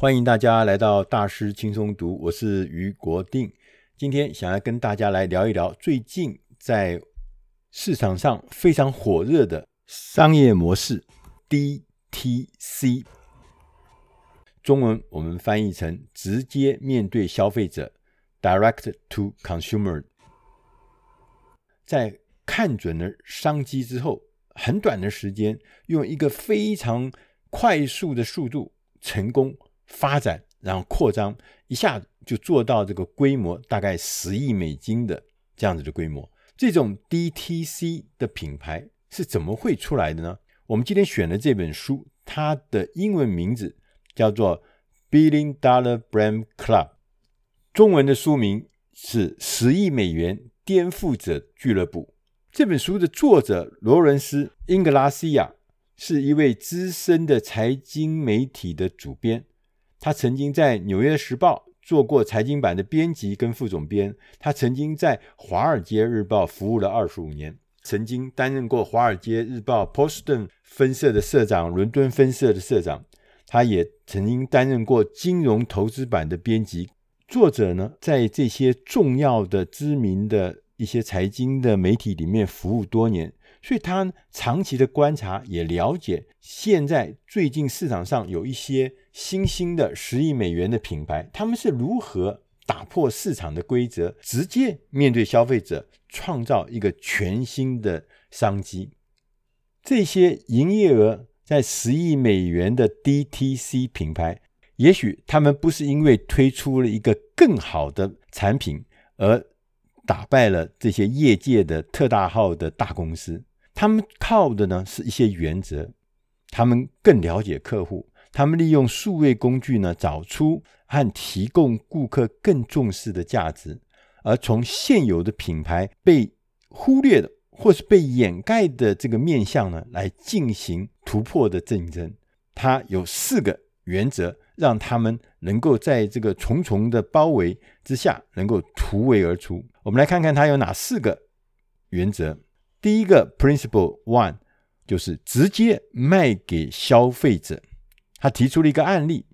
欢迎大家来到大师轻松读，我是于国定。今天想要跟大家来聊一聊最近在市场上非常火热的商业模式 DTC，中文我们翻译成直接面对消费者 （Direct to Consumer）。在看准了商机之后，很短的时间，用一个非常快速的速度成功。发展，然后扩张，一下子就做到这个规模，大概十亿美金的这样子的规模。这种 DTC 的品牌是怎么会出来的呢？我们今天选的这本书，它的英文名字叫做《Billion Dollar Brand Club》，中文的书名是《十亿美元颠覆者俱乐部》。这本书的作者罗伦斯·英格拉西亚是一位资深的财经媒体的主编。他曾经在《纽约时报》做过财经版的编辑跟副总编，他曾经在《华尔街日报》服务了二十五年，曾经担任过《华尔街日报》Boston 分社的社长、伦敦分社的社长，他也曾经担任过金融投资版的编辑。作者呢，在这些重要的、知名的一些财经的媒体里面服务多年。所以他长期的观察也了解，现在最近市场上有一些新兴的十亿美元的品牌，他们是如何打破市场的规则，直接面对消费者，创造一个全新的商机。这些营业额在十亿美元的 DTC 品牌，也许他们不是因为推出了一个更好的产品而打败了这些业界的特大号的大公司。他们靠的呢是一些原则，他们更了解客户，他们利用数位工具呢找出和提供顾客更重视的价值，而从现有的品牌被忽略的或是被掩盖的这个面向呢来进行突破的竞争。它有四个原则，让他们能够在这个重重的包围之下能够突围而出。我们来看看它有哪四个原则。第一个 Principle One 就是直接卖给消费者。他提出了一个案例，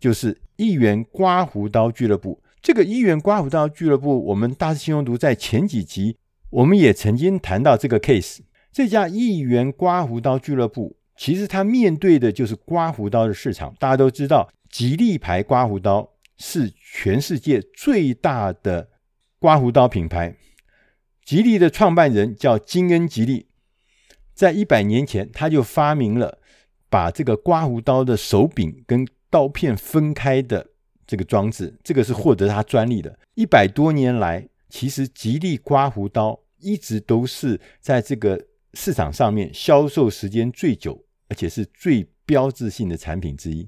就是一元刮胡刀俱乐部。这个一元刮胡刀俱乐部，我们大师轻松读在前几集我们也曾经谈到这个 case。这家一元刮胡刀俱乐部，其实它面对的就是刮胡刀的市场。大家都知道，吉利牌刮胡刀是全世界最大的刮胡刀品牌。吉利的创办人叫金恩·吉利，在一百年前他就发明了把这个刮胡刀的手柄跟刀片分开的这个装置，这个是获得他专利的。一百多年来，其实吉利刮胡刀一直都是在这个市场上面销售时间最久，而且是最标志性的产品之一。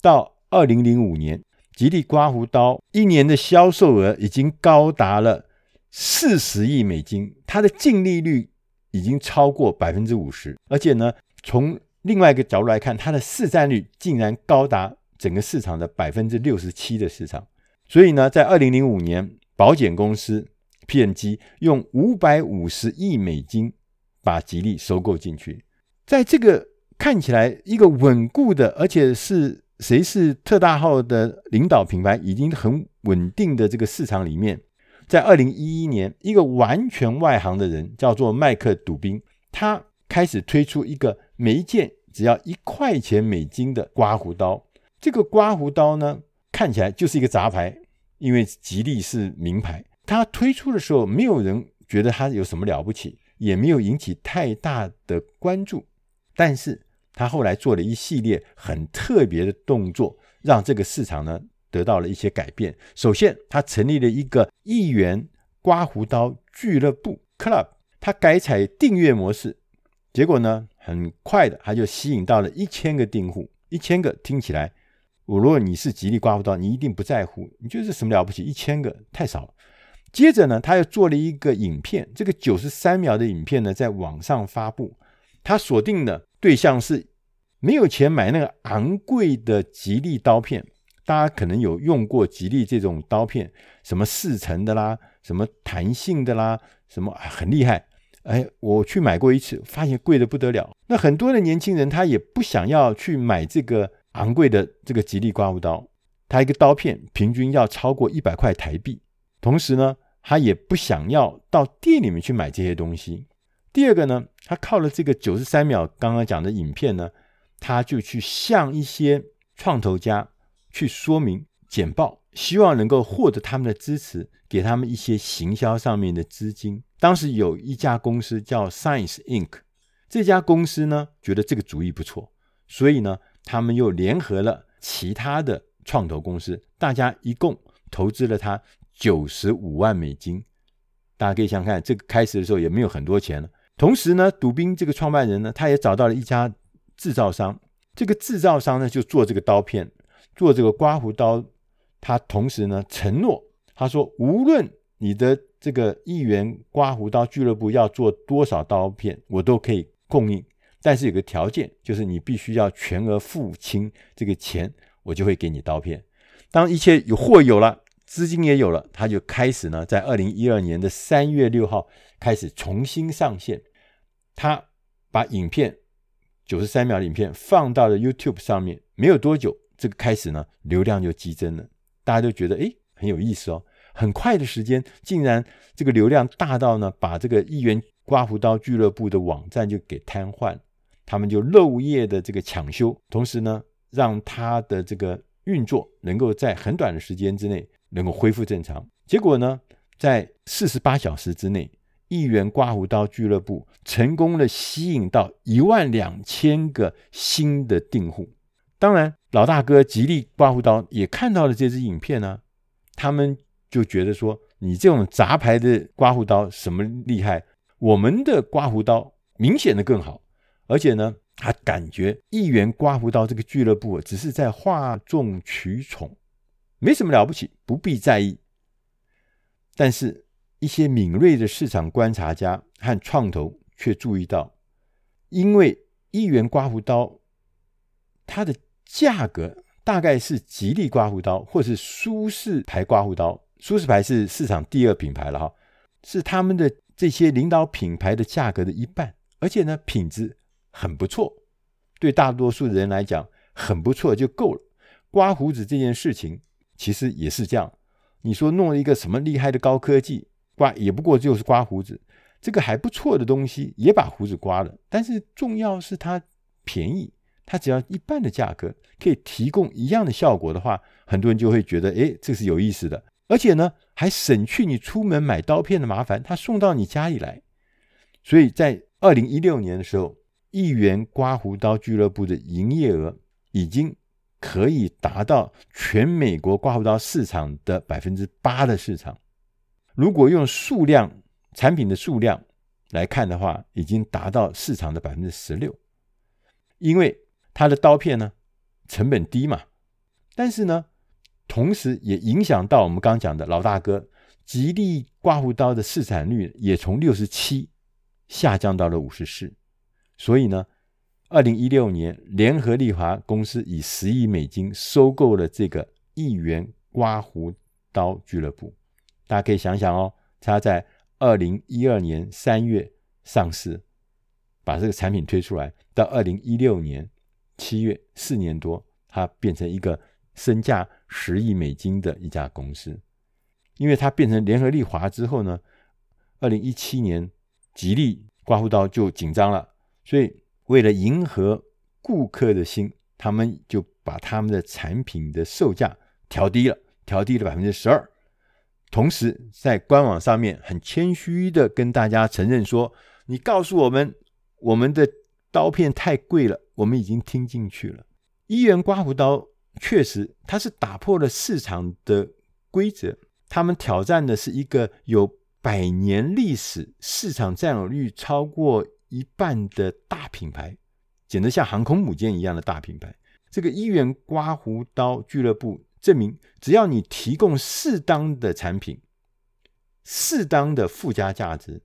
到二零零五年，吉利刮胡刀一年的销售额已经高达了。四十亿美金，它的净利率已经超过百分之五十，而且呢，从另外一个角度来看，它的市占率竟然高达整个市场的百分之六十七的市场。所以呢，在二零零五年，保险公司 P&G 用五百五十亿美金把吉利收购进去。在这个看起来一个稳固的，而且是谁是特大号的领导品牌，已经很稳定的这个市场里面。在二零一一年，一个完全外行的人叫做麦克·杜宾，他开始推出一个每一件只要一块钱美金的刮胡刀。这个刮胡刀呢，看起来就是一个杂牌，因为吉利是名牌。他推出的时候，没有人觉得他有什么了不起，也没有引起太大的关注。但是他后来做了一系列很特别的动作，让这个市场呢。得到了一些改变。首先，他成立了一个一元刮胡刀俱乐部 （Club），他改采订阅模式，结果呢，很快的他就吸引到了一千个订户。一千个听起来，我如果你是吉利刮胡刀，你一定不在乎，你觉得什么了不起？一千个太少了。接着呢，他又做了一个影片，这个九十三秒的影片呢，在网上发布。他锁定的对象是没有钱买那个昂贵的吉利刀片。大家可能有用过吉利这种刀片，什么四层的啦，什么弹性的啦，什么很厉害。哎，我去买过一次，发现贵的不得了。那很多的年轻人他也不想要去买这个昂贵的这个吉利刮胡刀，他一个刀片平均要超过一百块台币。同时呢，他也不想要到店里面去买这些东西。第二个呢，他靠了这个九十三秒刚刚讲的影片呢，他就去向一些创投家去说明简报，希望能够获得他们的支持，给他们一些行销上面的资金。当时有一家公司叫 Science Inc，这家公司呢觉得这个主意不错，所以呢，他们又联合了其他的创投公司，大家一共投资了他九十五万美金。大家可以想想看，这个开始的时候也没有很多钱了。同时呢，杜宾这个创办人呢，他也找到了一家制造商。这个制造商呢，就做这个刀片，做这个刮胡刀。他同时呢，承诺他说，无论你的这个议员刮胡刀俱乐部要做多少刀片，我都可以供应。但是有个条件，就是你必须要全额付清这个钱，我就会给你刀片。当一切有货有了，资金也有了，他就开始呢，在二零一二年的三月六号开始重新上线。他把影片九十三秒的影片放到了 YouTube 上面，没有多久，这个开始呢，流量就激增了，大家都觉得诶很有意思哦。很快的时间，竟然这个流量大到呢，把这个议员刮胡刀俱乐部的网站就给瘫痪，他们就漏夜的这个抢修，同时呢，让他的这个运作能够在很短的时间之内能够恢复正常。结果呢，在四十八小时之内。议员刮胡刀俱乐部成功的吸引到一万两千个新的订户。当然，老大哥吉利刮胡刀也看到了这支影片呢、他们就觉得说：“你这种杂牌的刮胡刀什么厉害？我们的刮胡刀明显的更好。而且呢，他感觉议员刮胡刀这个俱乐部只是在哗众取宠，没什么了不起，不必在意。但是。”一些敏锐的市场观察家和创投却注意到，因为议员刮胡刀，它的价格大概是吉利刮胡刀或是舒适牌刮胡刀，舒适牌是市场第二品牌了哈，是他们的这些领导品牌的价格的一半，而且呢，品质很不错，对大多数人来讲很不错就够了。刮胡子这件事情其实也是这样，你说弄一个什么厉害的高科技？刮也不过就是刮胡子，这个还不错的东西也把胡子刮了，但是重要是它便宜，它只要一半的价格可以提供一样的效果的话，很多人就会觉得，哎，这是有意思的，而且呢还省去你出门买刀片的麻烦，它送到你家里来。所以在二零一六年的时候，一元刮胡刀俱乐部的营业额已经可以达到全美国刮胡刀市场的百分之八的市场。如果用数量产品的数量来看的话，已经达到市场的百分之十六，因为它的刀片呢成本低嘛，但是呢，同时也影响到我们刚讲的老大哥吉利刮胡刀的市场率也从六十七下降到了五十四，所以呢，二零一六年联合利华公司以十亿美金收购了这个亿元刮胡刀俱乐部。大家可以想想哦，他在二零一二年三月上市，把这个产品推出来，到二零一六年七月，四年多，它变成一个身价十亿美金的一家公司。因为它变成联合利华之后呢，二零一七年吉利刮胡刀就紧张了，所以为了迎合顾客的心，他们就把他们的产品的售价调低了，调低了百分之十二。同时，在官网上面很谦虚的跟大家承认说：“你告诉我们，我们的刀片太贵了，我们已经听进去了。”一元刮胡刀确实，它是打破了市场的规则。他们挑战的是一个有百年历史、市场占有率超过一半的大品牌，简直像航空母舰一样的大品牌。这个一元刮胡刀俱乐部。证明，只要你提供适当的产品、适当的附加价值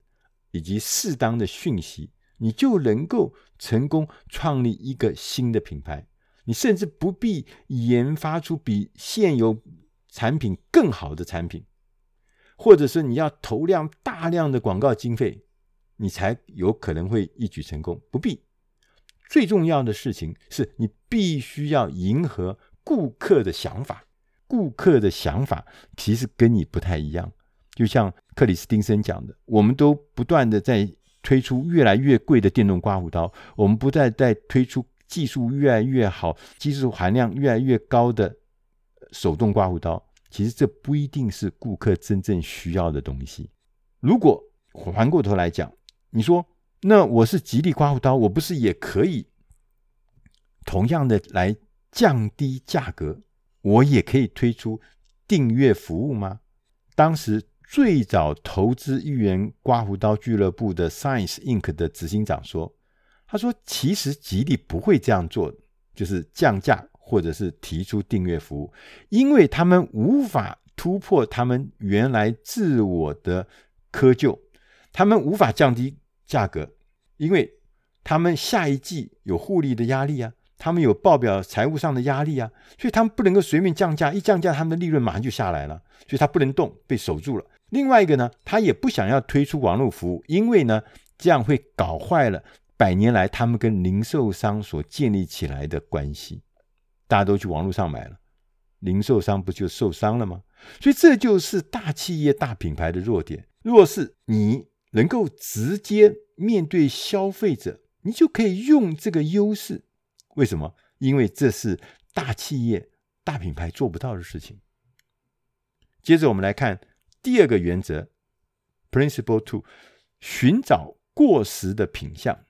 以及适当的讯息，你就能够成功创立一个新的品牌。你甚至不必研发出比现有产品更好的产品，或者是你要投量大量的广告经费，你才有可能会一举成功。不必，最重要的事情是你必须要迎合顾客的想法。顾客的想法其实跟你不太一样，就像克里斯汀森讲的，我们都不断的在推出越来越贵的电动刮胡刀，我们不再再推出技术越来越好、技术含量越来越高的手动刮胡刀。其实这不一定是顾客真正需要的东西。如果环过头来讲，你说那我是吉利刮胡刀，我不是也可以同样的来降低价格？我也可以推出订阅服务吗？当时最早投资一元刮胡刀俱乐部的 Science Inc. 的执行长说：“他说，其实吉利不会这样做，就是降价或者是提出订阅服务，因为他们无法突破他们原来自我的窠臼，他们无法降低价格，因为他们下一季有互利的压力啊。”他们有报表财务上的压力啊，所以他们不能够随便降价，一降价，他们的利润马上就下来了，所以他不能动，被守住了。另外一个呢，他也不想要推出网络服务，因为呢，这样会搞坏了百年来他们跟零售商所建立起来的关系。大家都去网络上买了，零售商不就受伤了吗？所以这就是大企业、大品牌的弱点。若是你能够直接面对消费者，你就可以用这个优势。为什么？因为这是大企业、大品牌做不到的事情。接着我们来看第二个原则，Principle Two，寻找过时的品相。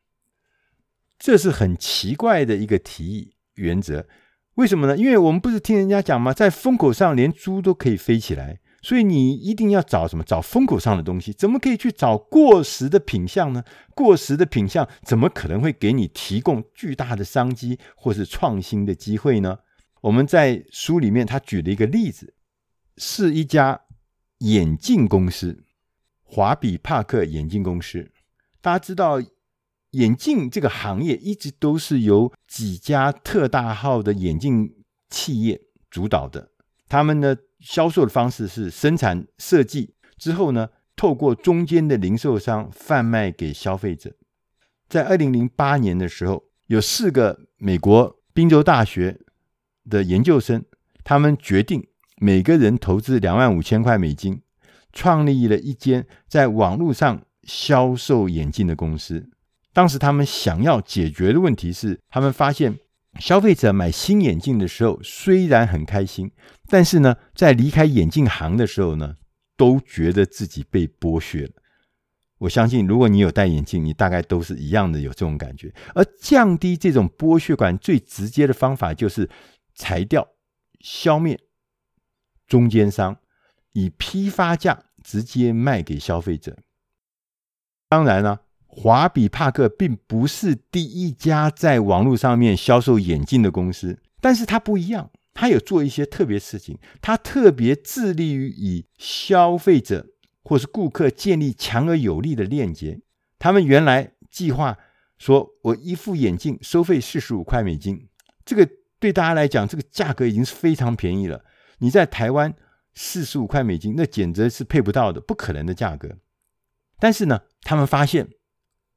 这是很奇怪的一个提议原则。为什么呢？因为我们不是听人家讲吗？在风口上，连猪都可以飞起来。所以你一定要找什么？找风口上的东西，怎么可以去找过时的品相呢？过时的品相怎么可能会给你提供巨大的商机或是创新的机会呢？我们在书里面他举了一个例子，是一家眼镜公司——华比帕克眼镜公司。大家知道，眼镜这个行业一直都是由几家特大号的眼镜企业主导的，他们呢，销售的方式是生产设计之后呢，透过中间的零售商贩卖给消费者。在二零零八年的时候，有四个美国宾州大学的研究生，他们决定每个人投资两万五千块美金，创立了一间在网络上销售眼镜的公司。当时他们想要解决的问题是，他们发现。消费者买新眼镜的时候，虽然很开心，但是呢，在离开眼镜行的时候呢，都觉得自己被剥削了。我相信，如果你有戴眼镜，你大概都是一样的有这种感觉。而降低这种剥削感最直接的方法，就是裁掉、消灭中间商，以批发价直接卖给消费者。当然了。华比帕克并不是第一家在网络上面销售眼镜的公司，但是它不一样，它有做一些特别事情，它特别致力于与消费者或是顾客建立强而有力的链接。他们原来计划说，我一副眼镜收费四十五块美金，这个对大家来讲，这个价格已经是非常便宜了。你在台湾四十五块美金，那简直是配不到的，不可能的价格。但是呢，他们发现。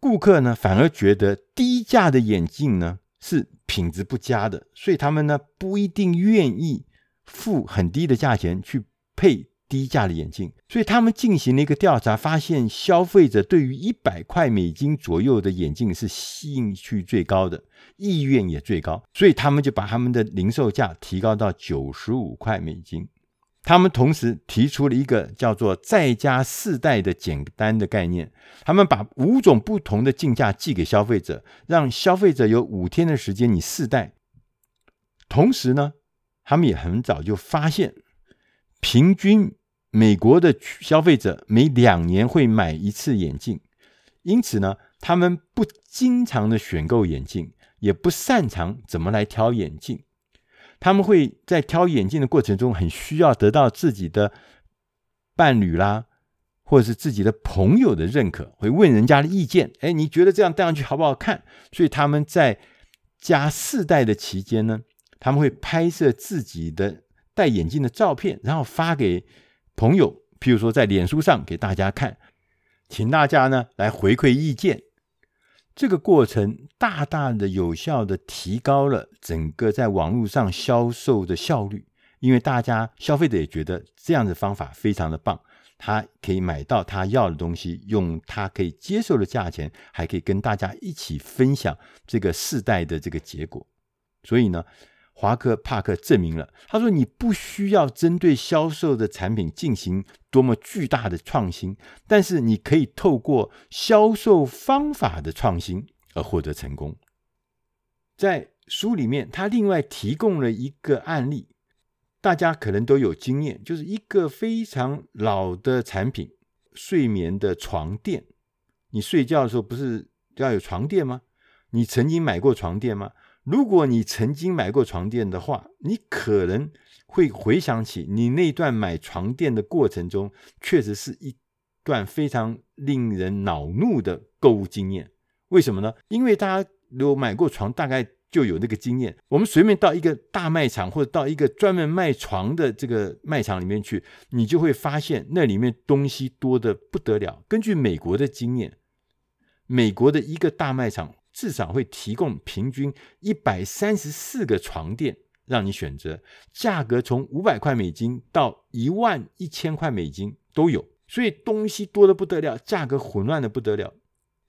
顾客呢，反而觉得低价的眼镜呢是品质不佳的，所以他们呢不一定愿意付很低的价钱去配低价的眼镜。所以他们进行了一个调查，发现消费者对于一百块美金左右的眼镜是兴趣最高的，意愿也最高，所以他们就把他们的零售价提高到九十五块美金。他们同时提出了一个叫做“再加试戴”的简单的概念。他们把五种不同的镜架寄给消费者，让消费者有五天的时间你试戴。同时呢，他们也很早就发现，平均美国的消费者每两年会买一次眼镜，因此呢，他们不经常的选购眼镜，也不擅长怎么来挑眼镜。他们会在挑眼镜的过程中，很需要得到自己的伴侣啦，或者是自己的朋友的认可，会问人家的意见。哎，你觉得这样戴上去好不好看？所以他们在加试戴的期间呢，他们会拍摄自己的戴眼镜的照片，然后发给朋友，譬如说在脸书上给大家看，请大家呢来回馈意见。这个过程大大的有效的提高了整个在网络上销售的效率，因为大家消费者也觉得这样的方法非常的棒，他可以买到他要的东西，用他可以接受的价钱，还可以跟大家一起分享这个世代的这个结果。所以呢，华克帕克证明了，他说你不需要针对销售的产品进行多么巨大的创新，但是你可以透过销售方法的创新而获得成功。在书里面，他另外提供了一个案例，大家可能都有经验，就是一个非常老的产品——睡眠的床垫。你睡觉的时候不是要有床垫吗？你曾经买过床垫吗？如果你曾经买过床垫的话，你可能会回想起你那段买床垫的过程中，确实是一段非常令人恼怒的购物经验。为什么呢？因为大家有买过床，大概就有那个经验。我们随便到一个大卖场或者到一个专门卖床的这个卖场里面去，你就会发现那里面东西多的不得了。根据美国的经验，美国的一个大卖场。至少会提供平均一百三十四个床垫让你选择，价格从五百块美金到一万一千块美金都有，所以东西多的不得了，价格混乱的不得了。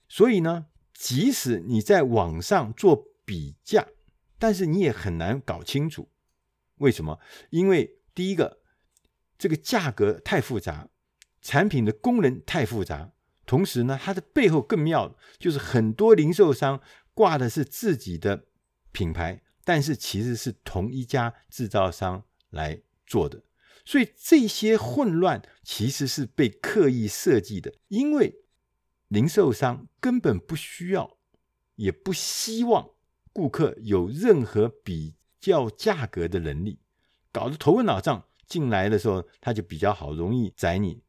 所以呢，即使你在网上做比价，但是你也很难搞清楚为什么？因为第一个，这个价格太复杂，产品的功能太复杂。同时呢，它的背后更妙，就是很多零售商挂的是自己的品牌，但是其实是同一家制造商来做的，所以这些混乱其实是被刻意设计的，因为零售商根本不需要，也不希望顾客有任何比较价格的能力，搞得头昏脑胀，进来的时候他就比较好，容易宰你。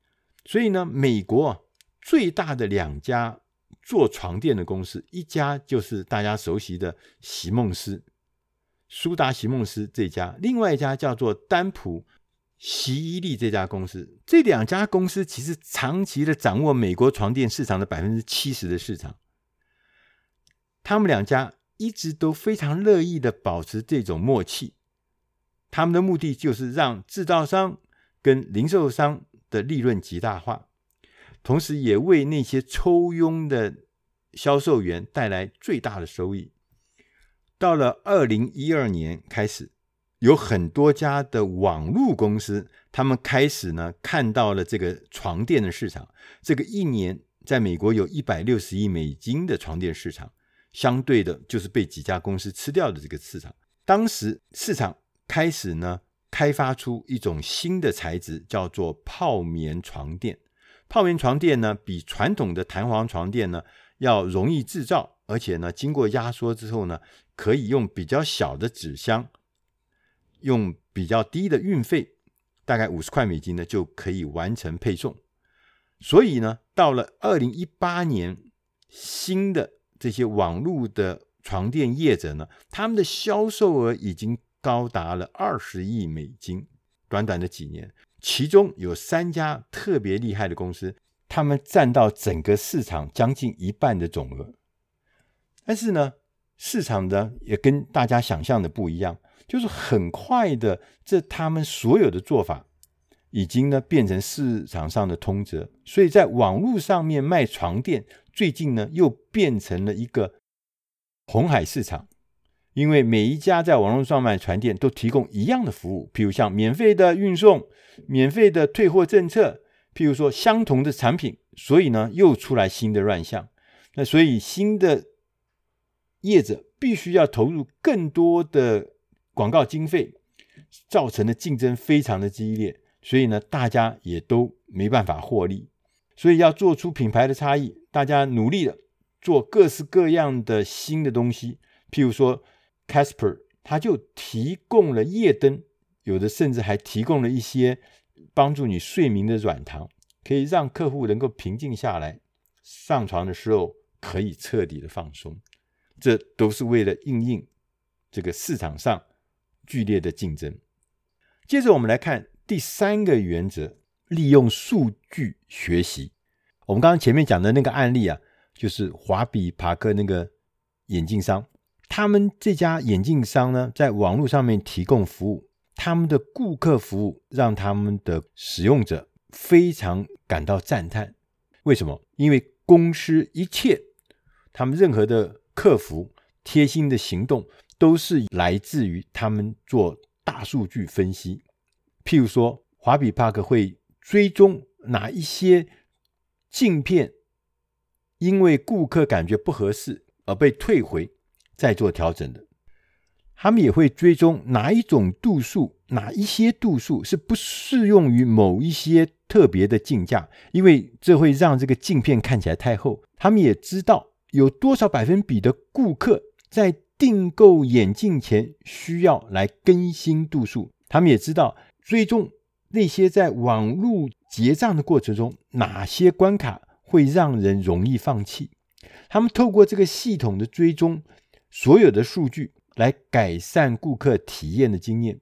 所以呢，美国。最大的两家做床垫的公司，一家就是大家熟悉的席梦思，苏达席梦思这家，另外一家叫做丹普席伊利这家公司。这两家公司其实长期的掌握美国床垫市场的百分之七十的市场，他们两家一直都非常乐意的保持这种默契，他们的目的就是让制造商跟零售商的利润极大化。同时，也为那些抽佣的销售员带来最大的收益。到了二零一二年开始，有很多家的网络公司，他们开始呢看到了这个床垫的市场。这个一年在美国有一百六十亿美金的床垫市场，相对的就是被几家公司吃掉的这个市场。当时市场开始呢开发出一种新的材质，叫做泡棉床垫。泡棉床垫呢，比传统的弹簧床垫呢要容易制造，而且呢，经过压缩之后呢，可以用比较小的纸箱，用比较低的运费，大概五十块美金呢就可以完成配送。所以呢，到了二零一八年，新的这些网络的床垫业者呢，他们的销售额已经高达了二十亿美金，短短的几年。其中有三家特别厉害的公司，他们占到整个市场将近一半的总额。但是呢，市场呢也跟大家想象的不一样，就是很快的，这他们所有的做法已经呢变成市场上的通则。所以在网络上面卖床垫，最近呢又变成了一个红海市场。因为每一家在网络上卖床垫都提供一样的服务，譬如像免费的运送、免费的退货政策，譬如说相同的产品，所以呢又出来新的乱象。那所以新的业者必须要投入更多的广告经费，造成的竞争非常的激烈，所以呢大家也都没办法获利。所以要做出品牌的差异，大家努力的做各式各样的新的东西，譬如说。Casper，他就提供了夜灯，有的甚至还提供了一些帮助你睡眠的软糖，可以让客户能够平静下来，上床的时候可以彻底的放松。这都是为了应应这个市场上剧烈的竞争。接着我们来看第三个原则：利用数据学习。我们刚刚前面讲的那个案例啊，就是华比帕克那个眼镜商。他们这家眼镜商呢，在网络上面提供服务，他们的顾客服务让他们的使用者非常感到赞叹。为什么？因为公司一切，他们任何的客服贴心的行动，都是来自于他们做大数据分析。譬如说，华比帕克会追踪哪一些镜片，因为顾客感觉不合适而被退回。再做调整的，他们也会追踪哪一种度数，哪一些度数是不适用于某一些特别的镜架，因为这会让这个镜片看起来太厚。他们也知道有多少百分比的顾客在订购眼镜前需要来更新度数。他们也知道追踪那些在网络结账的过程中，哪些关卡会让人容易放弃。他们透过这个系统的追踪。所有的数据来改善顾客体验的经验，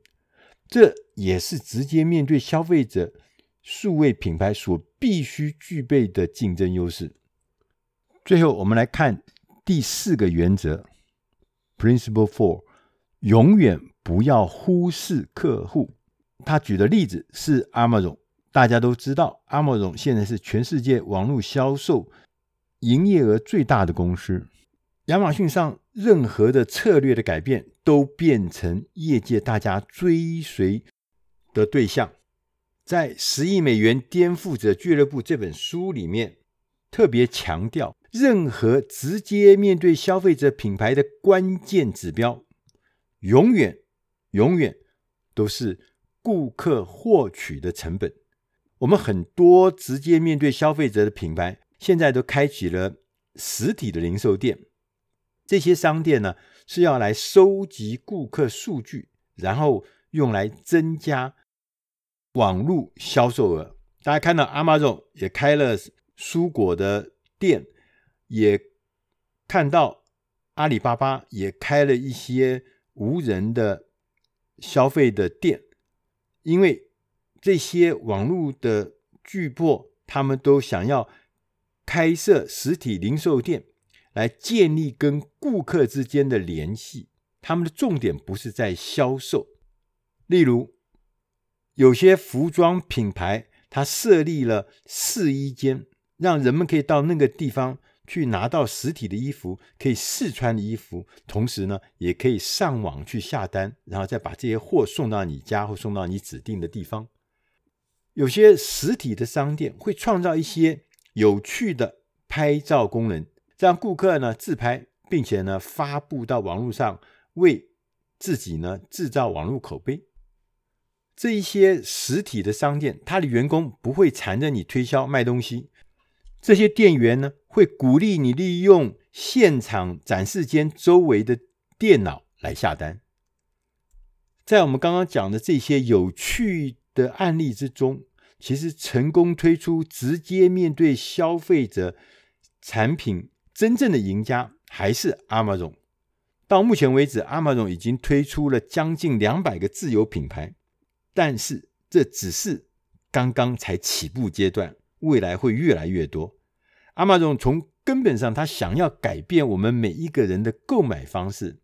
这也是直接面对消费者数位品牌所必须具备的竞争优势。最后，我们来看第四个原则，Principle Four：永远不要忽视客户。他举的例子是 Amazon，大家都知道，Amazon 现在是全世界网络销售营业额最大的公司。亚马逊上任何的策略的改变，都变成业界大家追随的对象。在《十亿美元颠覆者俱乐部》这本书里面，特别强调，任何直接面对消费者品牌的关键指标，永远、永远都是顾客获取的成本。我们很多直接面对消费者的品牌，现在都开启了实体的零售店。这些商店呢，是要来收集顾客数据，然后用来增加网络销售额。大家看到 Amazon 也开了蔬果的店，也看到阿里巴巴也开了一些无人的消费的店，因为这些网络的巨擘，他们都想要开设实体零售店。来建立跟顾客之间的联系，他们的重点不是在销售。例如，有些服装品牌，它设立了试衣间，让人们可以到那个地方去拿到实体的衣服，可以试穿的衣服，同时呢，也可以上网去下单，然后再把这些货送到你家或送到你指定的地方。有些实体的商店会创造一些有趣的拍照功能。让顾客呢自拍，并且呢发布到网络上，为自己呢制造网络口碑。这一些实体的商店，他的员工不会缠着你推销卖东西。这些店员呢会鼓励你利用现场展示间周围的电脑来下单。在我们刚刚讲的这些有趣的案例之中，其实成功推出直接面对消费者产品。真正的赢家还是 Amazon。到目前为止，Amazon 已经推出了将近两百个自有品牌，但是这只是刚刚才起步阶段，未来会越来越多。Amazon 从根本上，他想要改变我们每一个人的购买方式。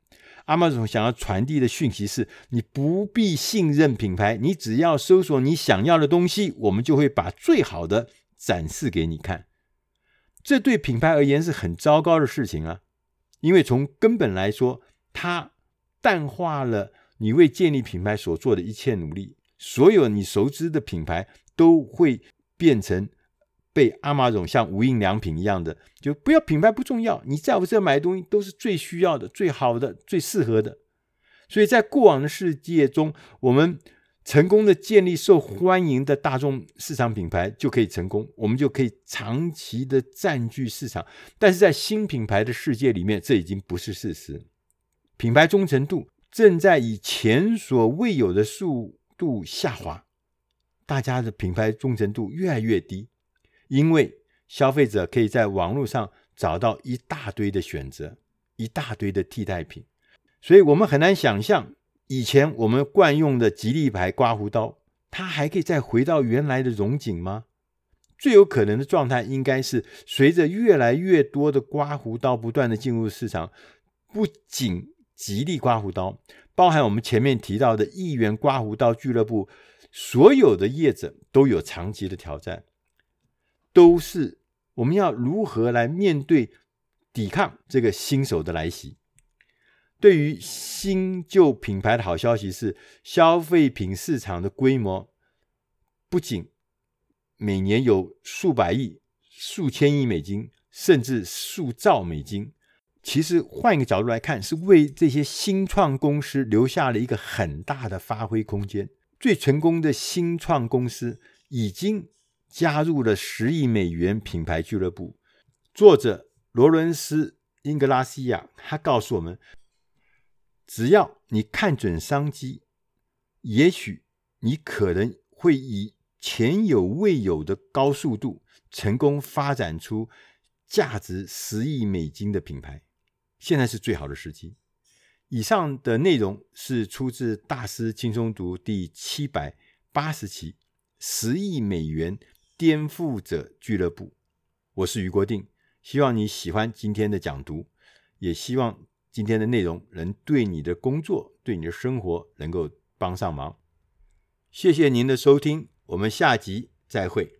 Amazon 想要传递的讯息是：你不必信任品牌，你只要搜索你想要的东西，我们就会把最好的展示给你看。这对品牌而言是很糟糕的事情啊，因为从根本来说，它淡化了你为建立品牌所做的一切努力。所有你熟知的品牌都会变成被阿玛总像无印良品一样的，就不要品牌不重要，你在我这买东西都是最需要的、最好的、最适合的。所以在过往的世界中，我们。成功的建立受欢迎的大众市场品牌就可以成功，我们就可以长期的占据市场。但是在新品牌的世界里面，这已经不是事实。品牌忠诚度正在以前所未有的速度下滑，大家的品牌忠诚度越来越低，因为消费者可以在网络上找到一大堆的选择，一大堆的替代品，所以我们很难想象。以前我们惯用的吉利牌刮胡刀，它还可以再回到原来的荣景吗？最有可能的状态应该是，随着越来越多的刮胡刀不断的进入市场，不仅吉利刮胡刀，包含我们前面提到的亿元刮胡刀俱乐部，所有的业者都有长期的挑战，都是我们要如何来面对、抵抗这个新手的来袭。对于新旧品牌的好消息是，消费品市场的规模不仅每年有数百亿、数千亿美金，甚至数兆美金。其实换一个角度来看，是为这些新创公司留下了一个很大的发挥空间。最成功的新创公司已经加入了十亿美元品牌俱乐部。作者罗伦斯·英格拉西亚他告诉我们。只要你看准商机，也许你可能会以前有未有的高速度成功发展出价值十亿美金的品牌。现在是最好的时机。以上的内容是出自大师轻松读第七百八十期《十亿美元颠覆者俱乐部》。我是余国定，希望你喜欢今天的讲读，也希望。今天的内容能对你的工作、对你的生活能够帮上忙。谢谢您的收听，我们下集再会。